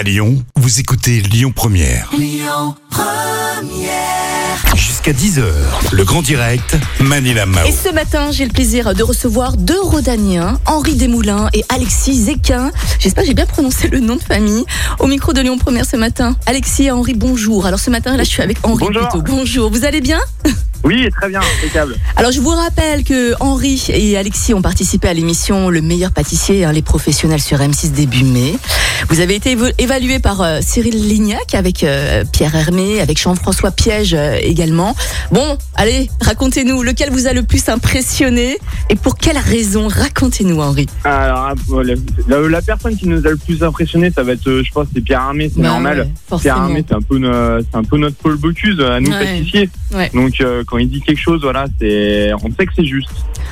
À Lyon, vous écoutez Lyon Première. Jusqu'à 10h, le grand direct, Manila Mao. Et ce matin, j'ai le plaisir de recevoir deux Rodaniens, Henri Desmoulins et Alexis Zéquin. J'espère que j'ai bien prononcé le nom de famille. Au micro de Lyon Première ce matin. Alexis et Henri, bonjour. Alors ce matin, là, je suis avec Henri Bonjour. plutôt. Bonjour. Vous allez bien? Oui, très bien, impeccable. Alors je vous rappelle que Henri et Alexis ont participé à l'émission Le meilleur pâtissier, hein, les professionnels sur M6 début mai. Vous avez été évalué par euh, Cyril Lignac avec euh, Pierre Hermé, avec Jean-François Piège euh, également. Bon, allez, racontez-nous lequel vous a le plus impressionné et pour quelle raison? Racontez-nous Henri. Alors, ah, la, personne qui nous a le plus impressionné, ça va être, je pense, c'est Pierre Armé, c'est Bah normal. ouais, Pierre. Armé, c'est un peu, c'est un peu notre Paul Bocuse à nous Ouais. Donc, quand il dit quelque chose, voilà, c'est, on sait que c'est juste.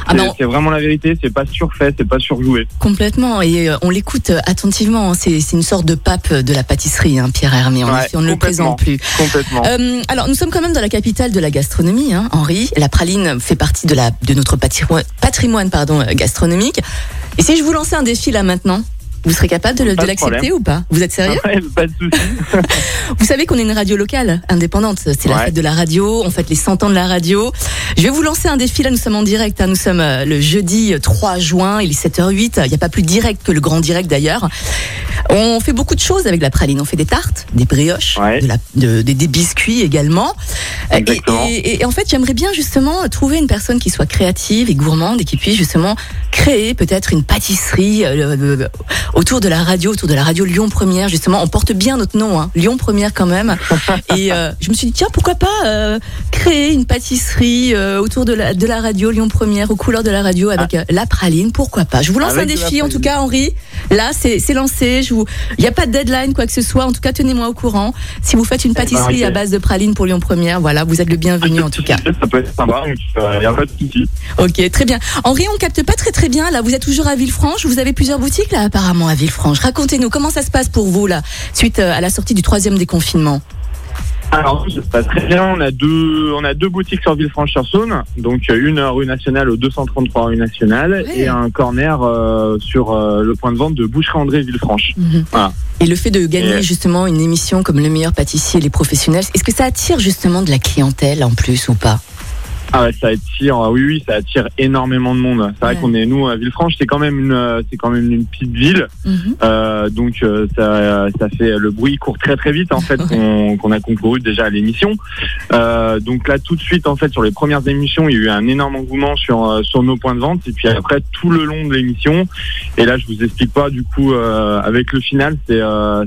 Ah C'est- non. c'est vraiment la vérité, c'est pas surfait, c'est pas surjoué. Complètement, et on l'écoute attentivement. hein. C'est c'est une sorte de pape de la pâtisserie, hein, Pierre Hermé. En Ouais, effet, on ne le présente plus. Complètement. Euh, alors, nous sommes quand même dans la capitale de la gastronomie, hein, Henri. La praline fait partie de, la, de notre patrimoine, patrimoine pardon, euh, gastronomique. Et si je vous lançais un défi là maintenant, vous serez capable de, l'accepter ou pas? Vous êtes sérieux? Ouais, pas de souci. Vous savez qu'on est une radio locale, indépendante. C'est la fête de la radio, on fête les 100 ans de la radio. Je vais vous lancer un défi, là nous sommes en direct. hein. Nous sommes euh, le jeudi euh, 3 juin, il est 7h08. Il n'y a pas plus direct que le grand direct d'ailleurs. On fait beaucoup de choses avec la praline. On fait des tartes, des brioches, Ouais. de la- de- des- des biscuits également. Et-. Et, en fait, j'aimerais bien justement trouver une personne qui soit créative et gourmande et qui puisse justement créer peut-être une pâtisserie euh, autour de la radio, autour de la radio Lyon Première. Justement, on porte bien notre nom, hein, Lyon Première quand même. et euh, je me suis dit tiens, pourquoi pas euh, créer une pâtisserie autour de la, de la radio Lyon Première, aux couleurs de la radio avec euh, la praline. Pourquoi pas? Je vous lance Avec un défi en tout cas, Henri. Là, c'est c'est lancé. Je vous, il n'y a pas de deadline, quoi que ce soit. En tout cas, tenez-moi au courant. Si vous faites une pâtisserie ok. à base de praline pour Lyon Première, voilà, vous êtes le bienvenu en tout cas. Ça peut être sympa, donc il n'y a pas de souci. Ok, très bien. Henri, on capte pas très très bien. Là, vous êtes toujours à Villefranche. Vous avez plusieurs boutiques là, apparemment à Villefranche. Racontez-nous comment ça se passe pour vous là, suite euh, à la sortie du troisième déconfinement? Alors, ça se passe très bien. On a deux, on a deux boutiques sur Villefranche-sur-Saône. Donc, une rue nationale au 233 rue nationale Ouais. et un corner euh, sur euh, le point de vente de Boucherie André Villefranche. Voilà. Et le fait de gagner Et- justement une émission comme le meilleur pâtissier et les professionnels, est-ce que ça attire justement de la clientèle en plus ou pas? Ah ouais, ça attire, euh, oui, oui, ça attire énormément de monde. C'est vrai Ouais. qu'on est, nous, à Villefranche, c'est quand même une, euh, c'est quand même une petite ville. Euh, donc, euh, ça, ça fait, le bruit court très très vite, en fait, qu'on a concouru déjà à l'émission. Euh, donc là, tout de suite, en fait, sur les premières émissions, il y a eu un énorme engouement sur, sur nos points de vente. Et puis après, tout le long de l'émission. Et là, je vous explique pas, du coup, euh, avec le final, c'est,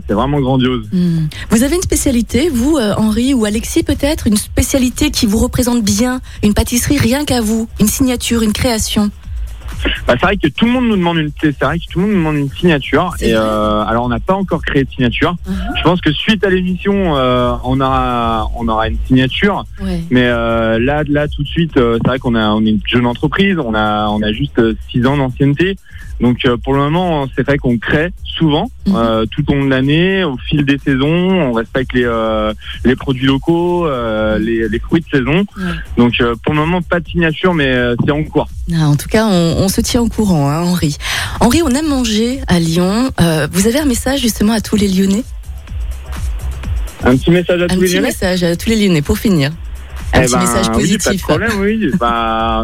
c'est vraiment grandiose. Hmm. Vous avez une spécialité, vous, Henri ou Alexis peut-être, une spécialité qui vous représente bien, une pâtisserie rien qu'à vous, une signature, une création. Bah, c'est vrai que tout le monde nous demande une, c'est vrai que tout le monde nous demande une signature. Et euh, alors, on n'a pas encore créé de signature. Mhm. Je pense que suite à l'émission, euh, on aura, on aura une signature. Ouais. Mais euh, là, là, tout de suite, euh, c'est vrai qu'on a, on est une jeune entreprise. On a, on a juste euh, six ans d'ancienneté. Donc, euh, pour le moment, c'est vrai qu'on crée souvent, Mhm. euh, tout au long de l'année, au fil des saisons. On respecte les, euh, les produits locaux, euh, les, les fruits de saison. Ouais. Donc, pour le moment, pas de signature, mais c'est en cours. Ah, en tout cas, on, on se tient au courant, hein, Henri. Henri, on aime manger à Lyon. Vous avez un message justement à tous les Lyonnais? Un petit message à Un tous les petit Lyonnais? message à tous les Lyonnais pour finir. Un Eh petit ben, message Oui, pas de positif. problème, oui. bah,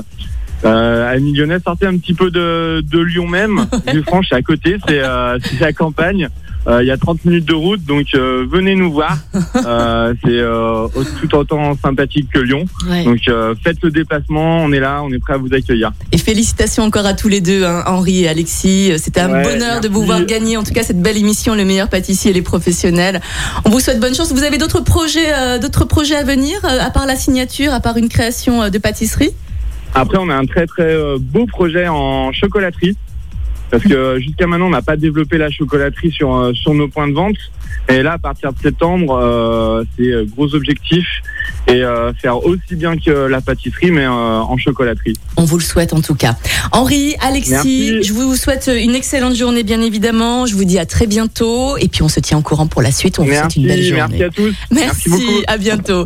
euh, Annie Lyonnais, sortez un petit peu de, de Lyon même. Villefranche, c'est à côté, c'est euh, c'est la campagne. Euh, Il y a 30 minutes de route, donc euh, venez nous voir. Euh, c'est euh, tout autant sympathique que Lyon. Ouais. Donc euh, faites le déplacement, on est là, on est prêt à vous accueillir. Et félicitations encore à tous les deux, hein, Henri et Alexis. C'était un Ouais, bonheur de vous voir gagner, en tout cas, cette belle émission, Le meilleur pâtissier et les professionnels. On vous souhaite bonne chance. Vous avez d'autres projets, euh, d'autres projets à venir, à part la signature, à part une création de pâtisserie? Après, on a un très très euh, beau projet en chocolaterie. Parce que jusqu'à maintenant, on n'a pas développé la chocolaterie sur, euh, sur nos points de vente. Et là, à partir de septembre, euh, c'est euh, gros objectif. Et euh, faire aussi bien que la pâtisserie, mais euh, en chocolaterie. On vous le souhaite en tout cas. Henri, Alexis, Merci. je vous souhaite une excellente journée, bien évidemment. Je vous dis à très bientôt. Et puis, on se tient au courant pour la suite. On vous souhaite Merci, une belle journée. merci à tous. Merci, beaucoup. à bientôt.